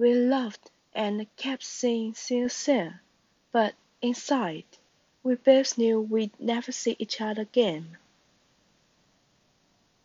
We loved and kept saying "sincere," but inside We both knew we'd never see each other again.